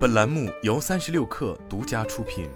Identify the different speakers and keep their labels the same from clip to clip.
Speaker 1: 本栏目由三十六氪独家出品。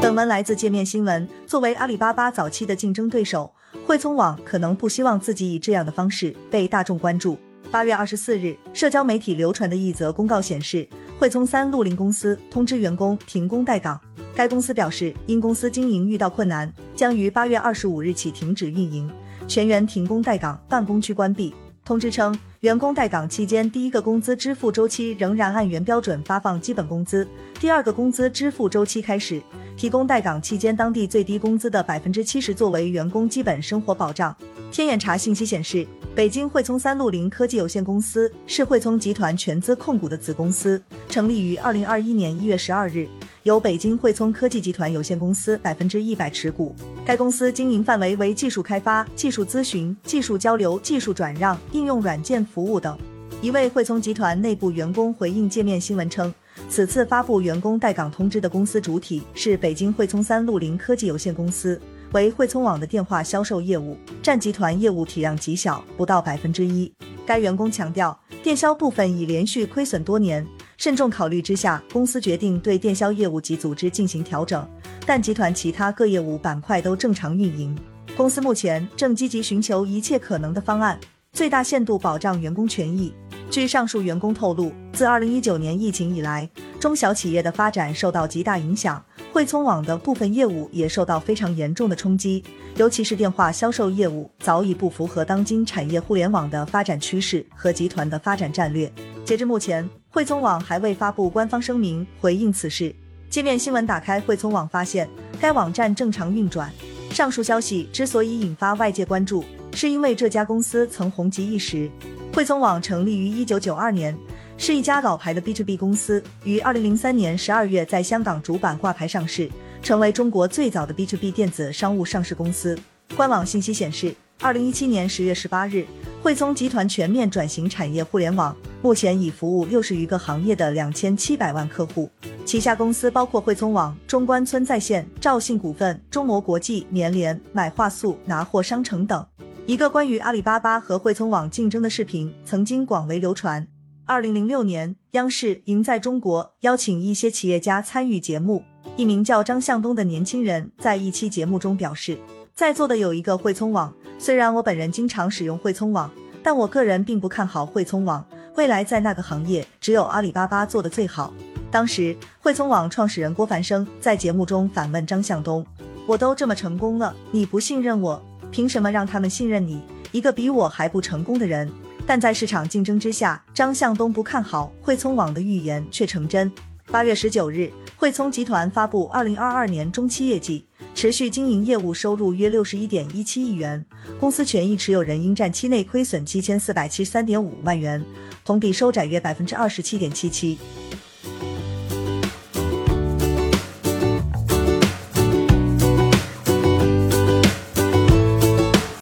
Speaker 2: 本文来自界面新闻。作为阿里巴巴早期的竞争对手，汇聪网可能不希望自己以这样的方式被大众关注。八月二十四日，社交媒体流传的一则公告显示，汇聪三陆林公司通知员工停工待岗。该公司表示，因公司经营遇到困难，将于八月二十五日起停止运营，全员停工待岗，办公区关闭。通知称，员工待岗期间，第一个工资支付周期仍然按原标准发放基本工资，第二个工资支付周期开始提供待岗期间当地最低工资的百分之七十作为员工基本生活保障。天眼查信息显示，北京汇聪三六零科技有限公司是汇聪集团全资控股的子公司，成立于二零二一年一月十二日。由北京汇聪科技集团有限公司百分之一百持股。该公司经营范围为技术开发、技术咨询、技术交流、技术转让、应用软件服务等。一位汇聪集团内部员工回应界面新闻称，此次发布员工待岗通知的公司主体是北京汇聪三六零科技有限公司，为汇聪网的电话销售业务，占集团业务体量极小，不到百分之一。该员工强调，电销部分已连续亏损多年。慎重考虑之下，公司决定对电销业务及组织进行调整，但集团其他各业务板块都正常运营。公司目前正积极寻求一切可能的方案，最大限度保障员工权益。据上述员工透露，自2019年疫情以来，中小企业的发展受到极大影响，汇聪网的部分业务也受到非常严重的冲击，尤其是电话销售业务早已不符合当今产业互联网的发展趋势和集团的发展战略。截至目前，汇聪网还未发布官方声明回应此事。界面新闻打开汇聪网，发现该网站正常运转。上述消息之所以引发外界关注，是因为这家公司曾红极一时。汇聪网成立于一九九二年，是一家老牌的 B to B 公司，于二零零三年十二月在香港主板挂牌上市，成为中国最早的 B to B 电子商务上市公司。官网信息显示，二零一七年十月十八日。汇聪集团全面转型产业互联网，目前已服务六十余个行业的两千七百万客户。旗下公司包括汇聪网、中关村在线、兆信股份、中摩国际、绵联、买话速、拿货商城等。一个关于阿里巴巴和汇聪网竞争的视频曾经广为流传。二零零六年，央视《赢在中国》邀请一些企业家参与节目。一名叫张向东的年轻人在一期节目中表示。在座的有一个汇聪网，虽然我本人经常使用汇聪网，但我个人并不看好汇聪网。未来在那个行业，只有阿里巴巴做的最好。当时，汇聪网创始人郭凡生在节目中反问张向东：“我都这么成功了，你不信任我，凭什么让他们信任你？一个比我还不成功的人。”但在市场竞争之下，张向东不看好汇聪网的预言却成真。八月十九日，汇聪集团发布二零二二年中期业绩。持续经营业务收入约六十一点一七亿元，公司权益持有人应占期内亏损七千四百七十三点五万元，同比收窄约百分之二十七点七七。